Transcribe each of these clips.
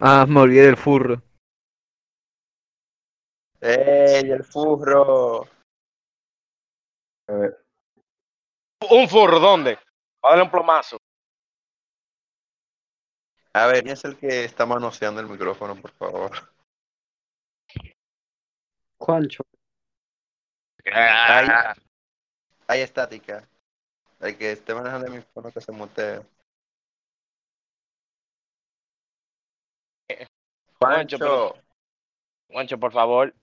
Ah, me olvidé del furro. ¡Ey, el furro! A ver, Un furro, ¿dónde? Va a darle un plomazo. A ver, ¿quién es el que está manoseando el micrófono, por favor? Juancho. Ah, Hay estática. El que esté manejando el micrófono que se mutee. Juancho, Juancho. Juancho, por favor.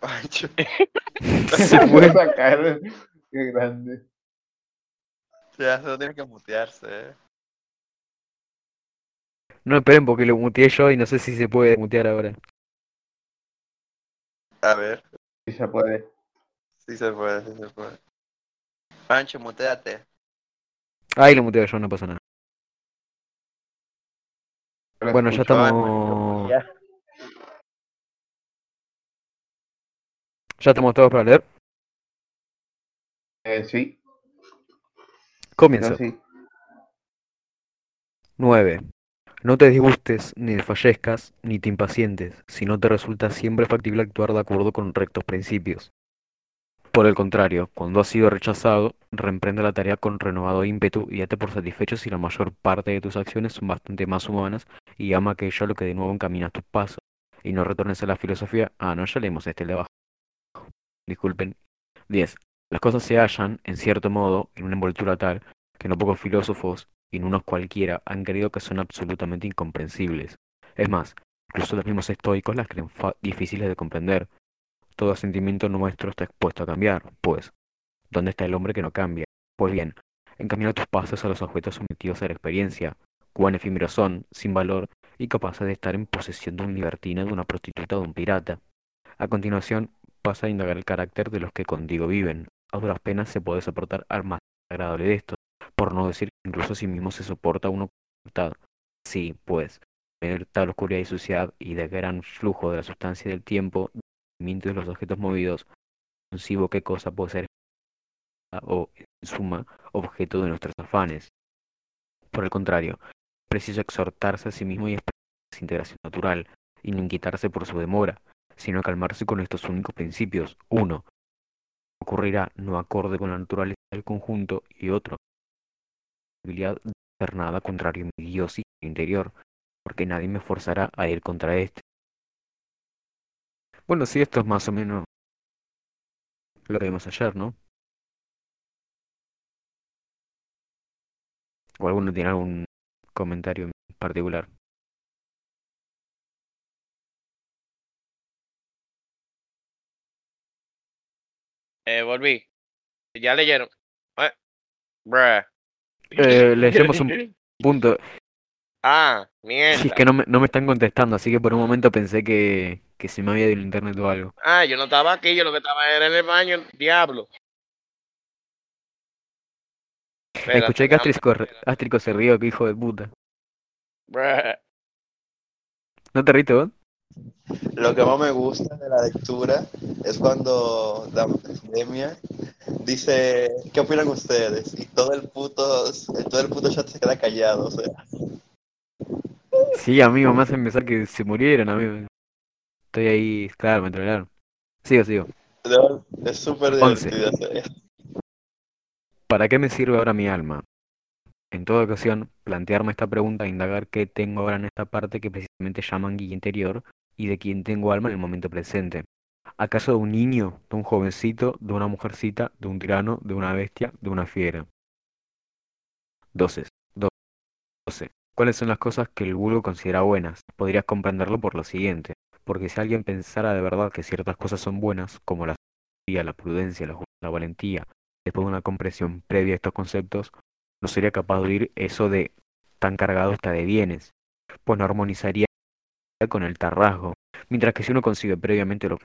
Juancho. Se fue. esa cara, qué grande. Ya, solo tiene que mutearse, eh. No esperen porque lo muteé yo y no sé si se puede mutear ahora. A ver, Sí se puede. si se puede, si se puede. Juancho, muteate. Ahí lo muteo yo, no pasa nada. Bueno, ya escucho. estamos. Ya. Estamos todos para leer. Eh, sí, Comienzo. no, sí. 9. No te disgustes ni desfallezcas ni te impacientes, si no te resulta siempre factible actuar de acuerdo con rectos principios. Por el contrario, cuando has sido rechazado, reemprende la tarea con renovado ímpetu y date por satisfecho si la mayor parte de tus acciones son bastante más humanas y ama aquello a lo que de nuevo encaminas tus pasos. Y no retornes a la filosofía. Ah, no, ya leemos este de abajo. Disculpen. 10. Las cosas se hallan, en cierto modo, en una envoltura tal que no pocos filósofos, y no unos cualquiera, han creído que son absolutamente incomprensibles. Es más, incluso los mismos estoicos las creen difíciles de comprender. Todo sentimiento nuestro está expuesto a cambiar, pues, ¿dónde está el hombre que no cambia? Pues bien, encamina tus pasos a los objetos sometidos a la experiencia, cuán efímeros son, sin valor, y capaces de estar en posesión de un libertino, de una prostituta o de un pirata. A continuación, pasa a indagar el carácter de los que contigo viven. A duras penas se puede soportar al más agradable de estos, por no decir que incluso a sí mismo se soporta uno voluntad. Sí, pues, en tal oscuridad y suciedad y de gran flujo de la sustancia y del tiempo, de los objetos movidos, concibo qué cosa puede ser o, en suma, objeto de nuestros afanes. Por el contrario, es preciso exhortarse a sí mismo y esperar integración natural, y no inquietarse por su demora, sino calmarse con estos únicos principios. Uno, ocurrirá no acorde con la naturaleza del conjunto, y otro, posibilidad de hacer nada contrario a mi Dios y interior, porque nadie me forzará a ir contra este. Bueno, sí, esto es más o menos lo que vimos ayer, ¿no? ¿O alguno tiene algún comentario en particular? Eh, volví. Ya leyeron. Eh. Eh, leyemos un punto. Ah, mierda. Sí, es que no me, no me están contestando, así que por un momento pensé que, que se me había ido el internet o algo. Ah, yo no estaba aquí, yo lo que estaba era en el baño, diablo. Espérate, Escuché que Astrico, Astrico se rió, que hijo de puta. Bruh. ¿No te riste vos? Lo que más me gusta de la lectura es cuando la academia dice, ¿qué opinan ustedes? Y todo el puto, todo el puto chat se queda callado, o sea. Sí, amigo, me hacen pensar que se murieron, amigo. Estoy ahí, claro, me trolearon. Sigo, sigo. Es súper divertido. ¿Para qué me sirve ahora mi alma? En toda ocasión, plantearme esta pregunta e indagar qué tengo ahora en esta parte que precisamente llaman guía interior y de quién tengo alma en el momento presente. ¿Acaso de un niño, de un jovencito, de una mujercita, de un tirano, de una bestia, de una fiera? 12. 12. ¿Cuáles son las cosas que el vulgo considera buenas? Podrías comprenderlo por lo siguiente. Porque si alguien pensara de verdad que ciertas cosas son buenas, como la sabiduría, la prudencia, la valentía, después de una comprensión previa a estos conceptos, no sería capaz de oír eso de tan cargado está de bienes, pues no armonizaría con el tarrasgo, mientras que si uno consigue previamente lo que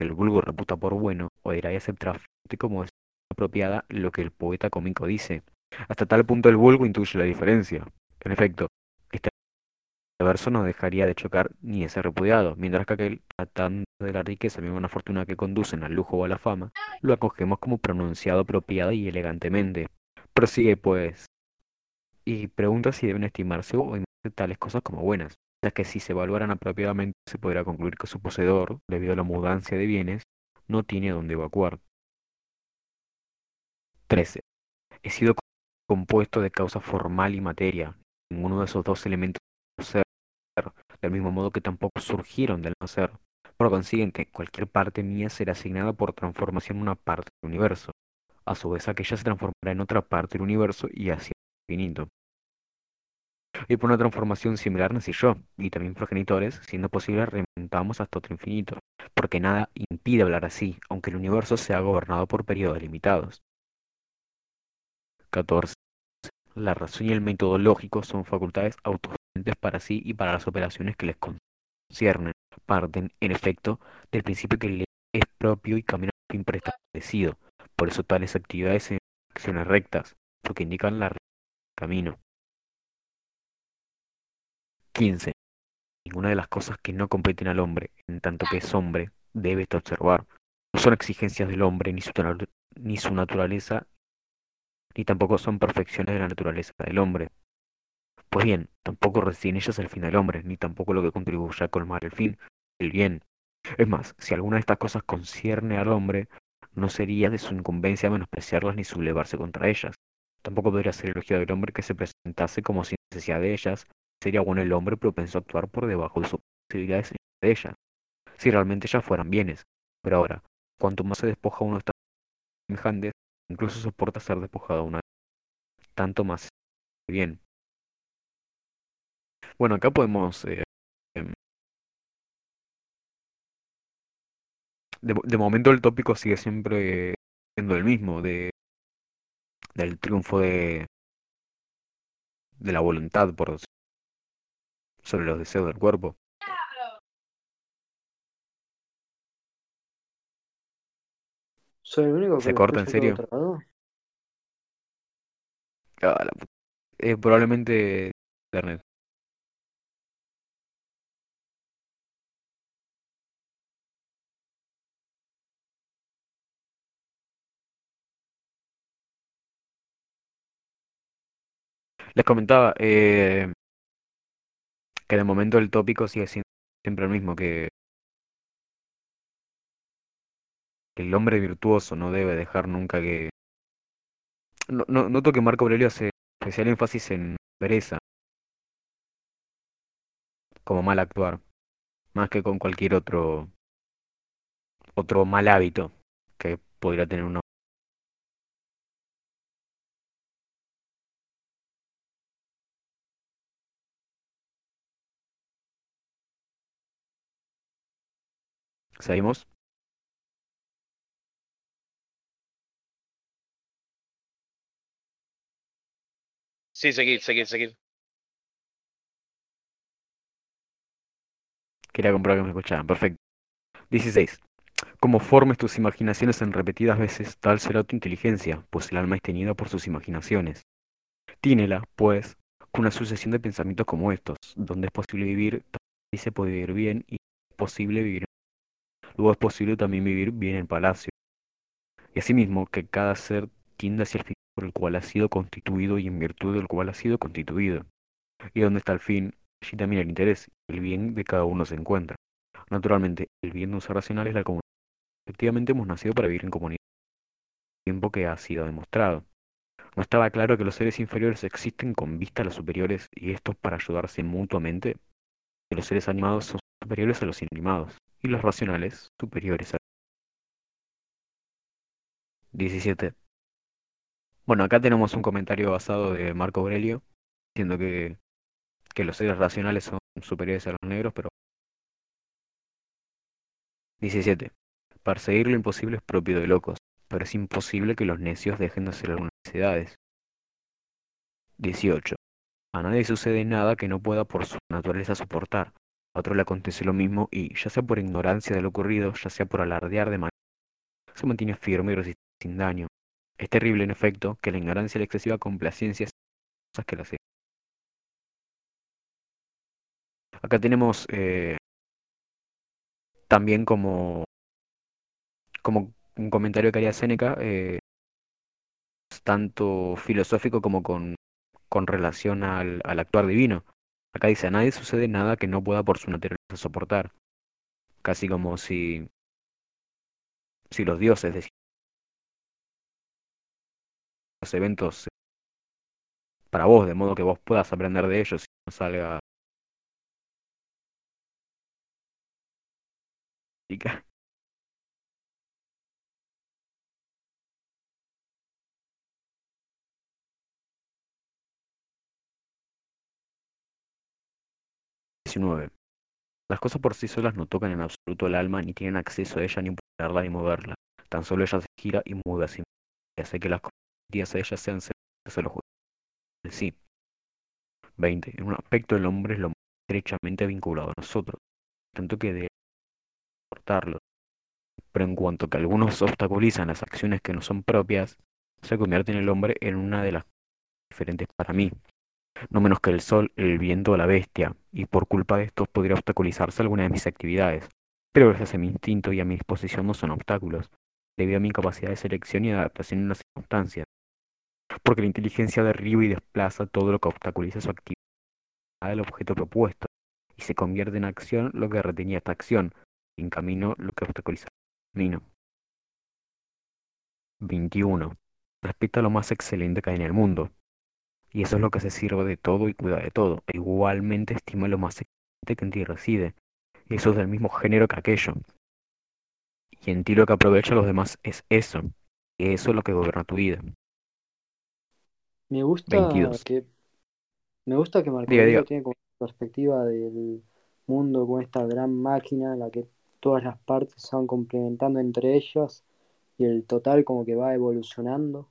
el vulgo reputa por bueno, oirá y aceptará como es apropiada lo que el poeta cómico dice. Hasta tal punto el vulgo intuye la diferencia. En efecto, este verso no dejaría de chocar ni de ser repudiado, mientras que aquel, tratando de la riqueza y una fortuna que conducen al lujo o a la fama, lo acogemos como pronunciado apropiada y elegantemente. Prosigue pues, y pregunta si deben estimarse o estimarse tales cosas como buenas. ya que si se evaluaran apropiadamente se podrá concluir que su poseedor, debido a la mudancia de bienes, no tiene dónde evacuar. 13. He sido compuesto de causa formal y materia. Ninguno de esos dos elementos ser, del mismo modo que tampoco surgieron del no ser. Por consiguiente, cualquier parte mía será asignada por transformación a una parte del universo. A su vez, aquella se transformará en otra parte del universo y hacia el infinito. Y por una transformación similar nací yo, y también progenitores, siendo posible remontamos hasta otro infinito, porque nada impide hablar así, aunque el universo sea gobernado por periodos limitados. 14. La razón y el método lógico son facultades autosuficientes para sí y para las operaciones que les conciernen. Parten, en efecto, del principio que le es propio y caminan a fin preestablecido. Por eso tales actividades son acciones rectas, porque indican la camino. 15. Ninguna de las cosas que no competen al hombre, en tanto que es hombre, debe observar. No son exigencias del hombre ni su, ni su naturaleza ni tampoco son perfecciones de la naturaleza del hombre. Pues bien, tampoco residen ellas el fin del hombre, ni tampoco lo que contribuya a colmar el fin, el bien. Es más, si alguna de estas cosas concierne al hombre, no sería de su incumbencia menospreciarlas ni sublevarse contra ellas. Tampoco podría ser elogio del hombre que se presentase como sin necesidad de ellas. Sería bueno el hombre propenso a actuar por debajo de sus posibilidades de ellas, si realmente ellas fueran bienes. Pero ahora, cuanto más se despoja uno de estas semejantes, Incluso soporta ser despojado una tanto más bien. Bueno, acá podemos... Eh, em, de, de, momento el tópico sigue siempre siendo el mismo, de del triunfo de, de la voluntad por sobre los deseos del cuerpo. Soy el único que ¿Se corta en serio? Ah, la eh, probablemente internet. Les comentaba eh, que de momento el tópico sigue siendo siempre el mismo, que el hombre virtuoso no debe dejar nunca que... No, no- noto que Marco Aurelio hace especial énfasis en pereza, como mal actuar, más que con cualquier otro otro mal hábito que podría tener uno. ¿Seguimos? Sí, seguir, seguir, seguir. Quería comprobar que me escuchaban. Perfecto. 16. Como formes tus imaginaciones en repetidas veces, tal será tu inteligencia, pues el alma es tenida por sus imaginaciones. Tínela, pues, con una sucesión de pensamientos como estos, donde es posible vivir, y se puede vivir bien, y es posible vivir. Luego es posible también vivir bien en palacio. Y asimismo, que cada ser tienda hacia el fin por el cual ha sido constituido y en virtud del cual ha sido constituido. Y donde está el fin, allí también el interés, el bien de cada uno se encuentra. Naturalmente, el bien de un ser racional es la comunidad. Efectivamente, hemos nacido para vivir en comunidad. Tiempo que ha sido demostrado. ¿No estaba claro que los seres inferiores existen con vista a los superiores y estos para ayudarse mutuamente? Que los seres animados son superiores a los inanimados y los racionales superiores a 17. Bueno, acá tenemos un comentario basado de Marco Aurelio, diciendo que, que los seres racionales son superiores a los negros, pero 17. Perseguir lo imposible es propio de locos, pero es imposible que los necios dejen de hacer algunas necesidades. 18. A nadie sucede nada que no pueda por su naturaleza soportar. A otro le acontece lo mismo y, ya sea por ignorancia de lo ocurrido, ya sea por alardear de manera, se mantiene firme y resiste sin daño. Es terrible, en efecto, que la ignorancia y la excesiva complacencia cosas que la hacen. Acá tenemos eh, también como, como un comentario que haría Séneca, eh, tanto filosófico como con, con relación al, al actuar divino. Acá dice, a nadie sucede nada que no pueda por su naturaleza soportar. Casi como si, si los dioses eventos para vos, de modo que vos puedas aprender de ellos y no salga... Las cosas por sí solas no tocan en absoluto el alma, ni tienen acceso a ella, ni empujarla, ni moverla. Tan solo ella se gira y mueve y hace que las cosas a ella sean semejantes a los de sí. 20. En un aspecto el hombre es lo más estrechamente vinculado a nosotros, tanto que de soportarlo. Pero en cuanto que algunos obstaculizan las acciones que no son propias, se convierte en el hombre en una de las diferentes para mí, no menos que el sol, el viento o la bestia, y por culpa de estos podría obstaculizarse alguna de mis actividades. Pero gracias a mi instinto y a mi disposición no son obstáculos, debido a mi capacidad de selección y adaptación en las circunstancias. Porque la inteligencia derriba y desplaza todo lo que obstaculiza su actividad del objeto propuesto, y se convierte en acción lo que retenía esta acción, en camino lo que obstaculiza el camino. 21. Respeta lo más excelente que hay en el mundo, y eso es lo que se sirve de todo y cuida de todo. E igualmente estima lo más excelente que en ti reside. Y eso es del mismo género que aquello. Y en ti lo que aprovecha a los demás es eso. Y eso es lo que gobierna tu vida. Me gusta 22. que me gusta que Marco Diga, Aurelio diga. tiene como una perspectiva del mundo con esta gran máquina en la que todas las partes se van complementando entre ellas y el total como que va evolucionando.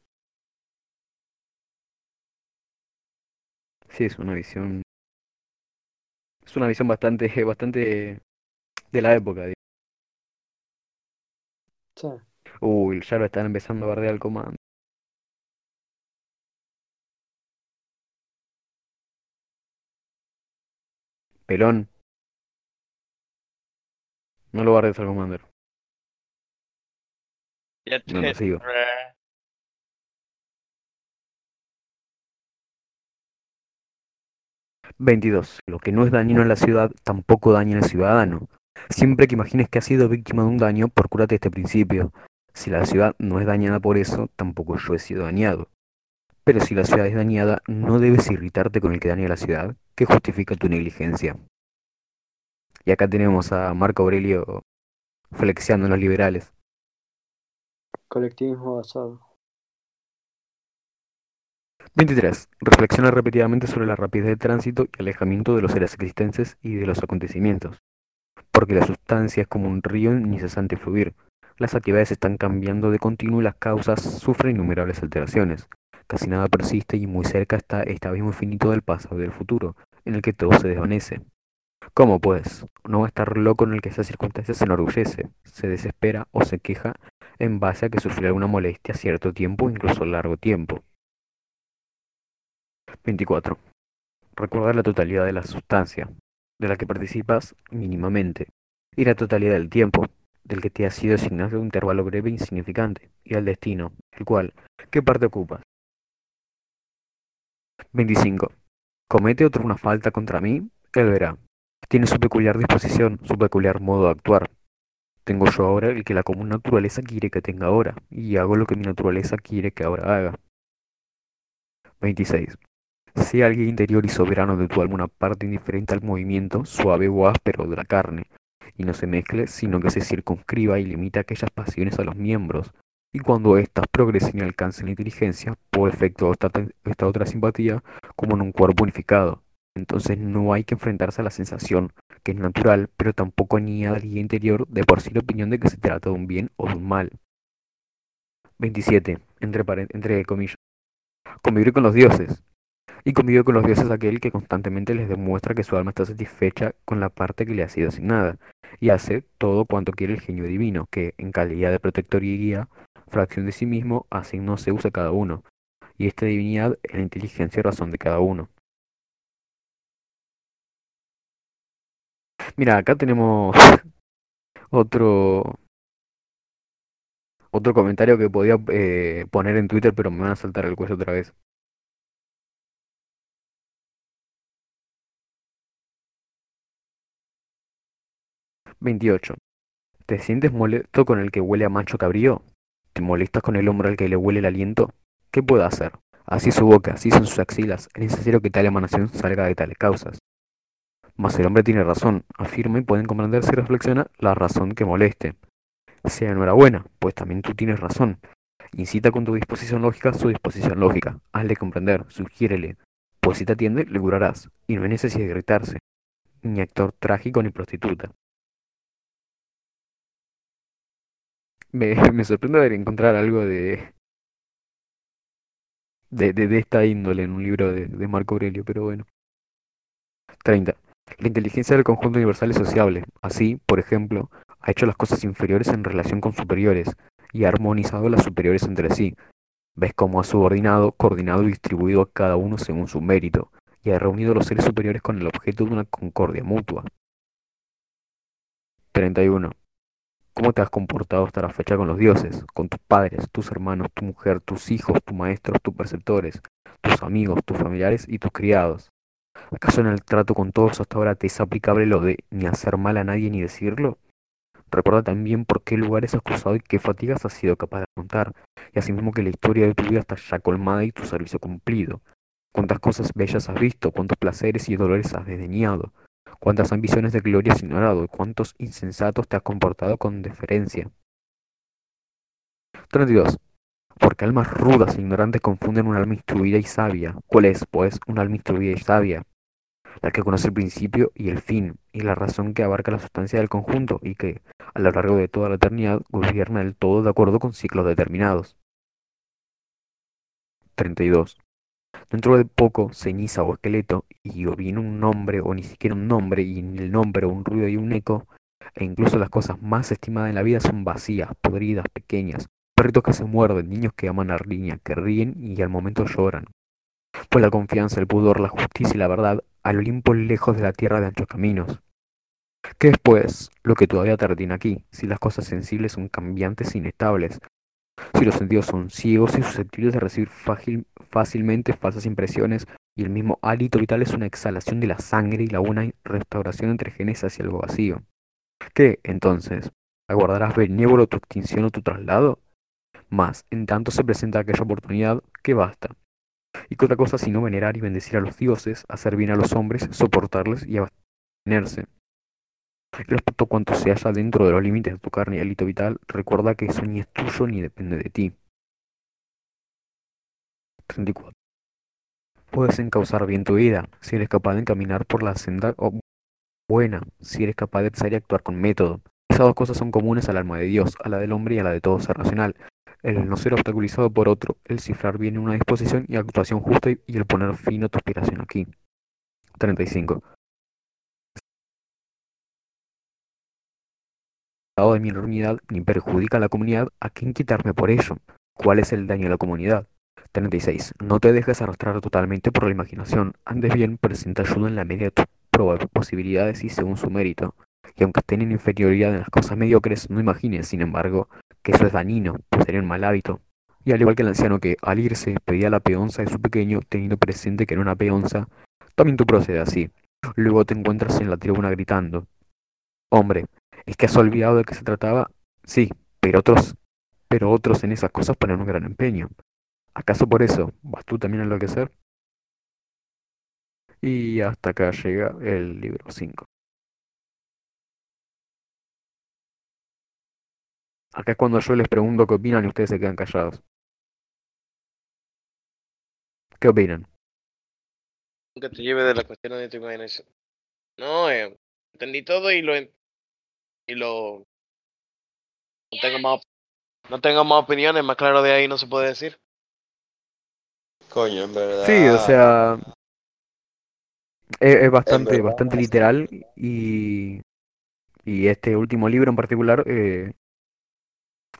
Sí, es una visión. Es una visión bastante, bastante de la época. digo. Sí. Uy, ya lo están empezando a bardear el comando. Pelón. No lo bardees al commander. Ya No lo sigo. 22. Lo que no es dañino en la ciudad, tampoco daña al ciudadano. Siempre que imagines que has sido víctima de un daño, procúrate este principio. Si la ciudad no es dañada por eso, tampoco yo he sido dañado. Pero si la ciudad es dañada, no debes irritarte con el que daña a la ciudad, que justifica tu negligencia. Y acá tenemos a Marco Aurelio flexiando en los liberales. Colectivismo basado. 23. Reflexiona repetidamente sobre la rapidez del tránsito y alejamiento de los seres existentes y de los acontecimientos. Porque la sustancia es como un río incesante fluir. Las actividades están cambiando de continuo y las causas sufren innumerables alteraciones. Casi nada persiste y muy cerca está este abismo infinito del pasado y del futuro, en el que todo se desvanece. ¿Cómo pues? No va a estar loco en el que esa circunstancia se enorgullece, se desespera o se queja en base a que sufrió alguna molestia cierto tiempo incluso largo tiempo. 24. Recordar la totalidad de la sustancia, de la que participas mínimamente, y la totalidad del tiempo, del que te ha sido asignado un intervalo breve e insignificante, y al destino, el cual, ¿qué parte ocupas? 25. Comete otro una falta contra mí, él verá. Tiene su peculiar disposición, su peculiar modo de actuar. Tengo yo ahora el que la común naturaleza quiere que tenga ahora, y hago lo que mi naturaleza quiere que ahora haga. 26. Sea alguien interior y soberano de tu alma una parte indiferente al movimiento, suave o áspero de la carne, y no se mezcle, sino que se circunscriba y limite aquellas pasiones a los miembros, y cuando éstas progresen y alcancen la inteligencia, por efecto de esta, otra simpatía, como en un cuerpo unificado. Entonces no hay que enfrentarse a la sensación, que es natural, pero tampoco ni a guía interior de por sí la opinión de que se trata de un bien o de un mal. 27. Entre, entre comillas. Convivir con los dioses. Y convive con los dioses aquel que constantemente les demuestra que su alma está satisfecha con la parte que le ha sido asignada, y hace todo cuanto quiere el genio divino, que, en calidad de protector y guía, fracción de sí mismo, asignó se usa cada uno, y esta divinidad es la inteligencia y razón de cada uno. Mira, acá tenemos otro otro comentario que podía eh, poner en Twitter, pero me van a saltar el cuello otra vez. ¿28. ¿Te sientes molesto con el que huele a macho cabrío? ¿Te molestas con el hombre al que le huele el aliento? ¿Qué puedo hacer? Así su boca, así son sus axilas, es necesario que tal emanación salga de tales causas. Mas el hombre tiene razón, afirma y pueden comprender si reflexiona la razón que moleste. Sea enhorabuena, pues también tú tienes razón. Incita con tu disposición lógica su disposición lógica. Hazle comprender, sugiérele. Pues si te atiende, le curarás. Y no hay necesidad de gritarse. Ni actor trágico ni prostituta. Me, sorprende ver encontrar algo de, de, de, de esta índole en un libro de, de Marco Aurelio, pero bueno. 30. La inteligencia del conjunto universal es sociable. Así, por ejemplo, ha hecho las cosas inferiores en relación con superiores y ha armonizado las superiores entre sí. Ves cómo ha subordinado, coordinado y distribuido a cada uno según su mérito, y ha reunido a los seres superiores con el objeto de una concordia mutua. 31. ¿Cómo te has comportado hasta la fecha con los dioses, con tus padres, tus hermanos, tu mujer, tus hijos, tus maestros, tus preceptores, tus amigos, tus familiares y tus criados? ¿Acaso en el trato con todos hasta ahora te es aplicable lo de ni hacer mal a nadie ni decirlo? Recuerda también por qué lugares has cruzado y qué fatigas has sido capaz de afrontar, y asimismo que la historia de tu vida está ya colmada y tu servicio cumplido. Cuántas cosas bellas has visto, cuántos placeres y dolores has desdeñado, cuántas ambiciones de gloria has ignorado, y cuántos insensatos te has comportado con deferencia. 32. Porque almas rudas e ignorantes confunden un alma instruida y sabia. ¿Cuál es, pues, un alma instruida y sabia? La que conoce el principio y el fin, y la razón que abarca la sustancia del conjunto, y que, a lo largo de toda la eternidad, gobierna el todo de acuerdo con ciclos determinados. 32. Dentro de poco, ceniza o esqueleto, y o bien un nombre o ni siquiera un nombre, y en el nombre un ruido y un eco, e incluso las cosas más estimadas en la vida son vacías, podridas, pequeñas, perritos que se muerden, niños que aman a riña, que ríen y al momento lloran. Pues la confianza, el pudor, la justicia y la verdad al Olimpo lejos de la tierra de anchos caminos. ¿Qué es, pues, lo que todavía te retiene aquí, si las cosas sensibles son cambiantes e inestables, si los sentidos son ciegos y susceptibles de recibir fácil, fácilmente falsas impresiones, y el mismo hálito vital es una exhalación de la sangre y la una restauración entre genes hacia algo vacío? ¿Qué, entonces? ¿Aguardarás benévolo tu extinción o tu traslado? Mas, en tanto se presenta aquella oportunidad, que basta. Y que otra cosa sino venerar y bendecir a los dioses, hacer bien a los hombres, soportarles y abstenerse. Respecto a cuanto se halla dentro de los límites de tu carne y hálito vital, recuerda que eso ni es tuyo ni depende de ti. 34. Puedes encauzar bien tu vida, si eres capaz de encaminar por la senda buena, si eres capaz de pensar y actuar con método. Esas dos cosas son comunes al alma de Dios, a la del hombre y a la de todo ser racional. El no ser obstaculizado por otro, el cifrar bien una disposición y actuación justa y el poner fin a tu aspiración aquí. 35. de mi enormidad ni perjudica a la comunidad, ¿a quién quitarme por ello? ¿Cuál es el daño a la comunidad? 36. No te dejes arrastrar totalmente por la imaginación. Andes bien, presenta ayuda en la medida de tus posibilidades y según su mérito. Y aunque estén en inferioridad en las cosas mediocres, no imagines, sin embargo, que eso es dañino, pues sería un mal hábito. Y al igual que el anciano que, al irse, pedía la peonza de su pequeño, teniendo presente que era una peonza, también tú procedes así. Luego te encuentras en la tribuna gritando. Hombre, ¿Es que has olvidado de qué se trataba? Sí, pero otros, pero otros en esas cosas ponen un gran empeño. ¿Acaso por eso vas tú también a enloquecer? Y hasta acá llega el libro 5. Acá es cuando yo les pregunto qué opinan y ustedes se quedan callados. ¿Qué opinan? Que te lleve de la cuestión de tu imaginación. No, eh, entendí todo y lo, y lo no tengo más no tengo más opiniones, más claro de ahí no se puede decir. Coño, en verdad. Sí, o sea, es, es bastante, bastante literal y, y este último libro en particular eh,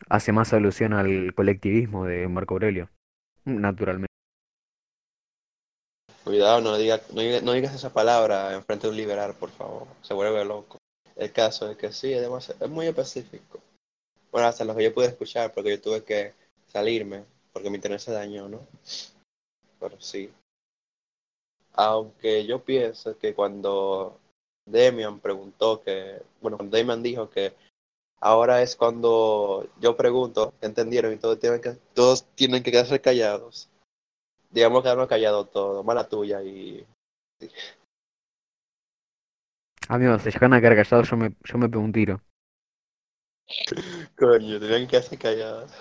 hace más alusión al colectivismo de Marco Aurelio, naturalmente. Cuidado, no, diga, no, diga- no digas esa palabra enfrente de un liberal, por favor. Se vuelve loco. El caso es que sí, es, demasiado- es muy específico. Bueno, hasta lo que yo pude escuchar, porque yo tuve que salirme, porque mi internet se dañó, ¿no? Pero sí. Aunque yo pienso que cuando Demian preguntó que, bueno, cuando Demian dijo que ahora es cuando yo pregunto, ¿entendieron? Y todos tienen que, todos tienen que quedarse callados. Digamos quedarnos callados todos, mala tuya y Amigos, si llegan a quedar callados, yo me, yo me pego un tiro. coño, tenían que quedarse callados.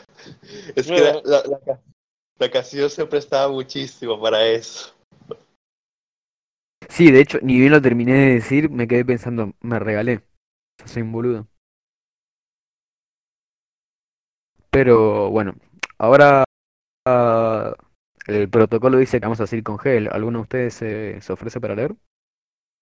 Es que Mira. la, la, la canción se prestaba muchísimo para eso. Sí, de hecho, ni bien lo terminé de decir, me quedé pensando, me regalé. Soy un boludo. Pero bueno, ahora ah, el protocolo dice que vamos a seguir con gel. ¿Alguno de ustedes se ofrece para leer?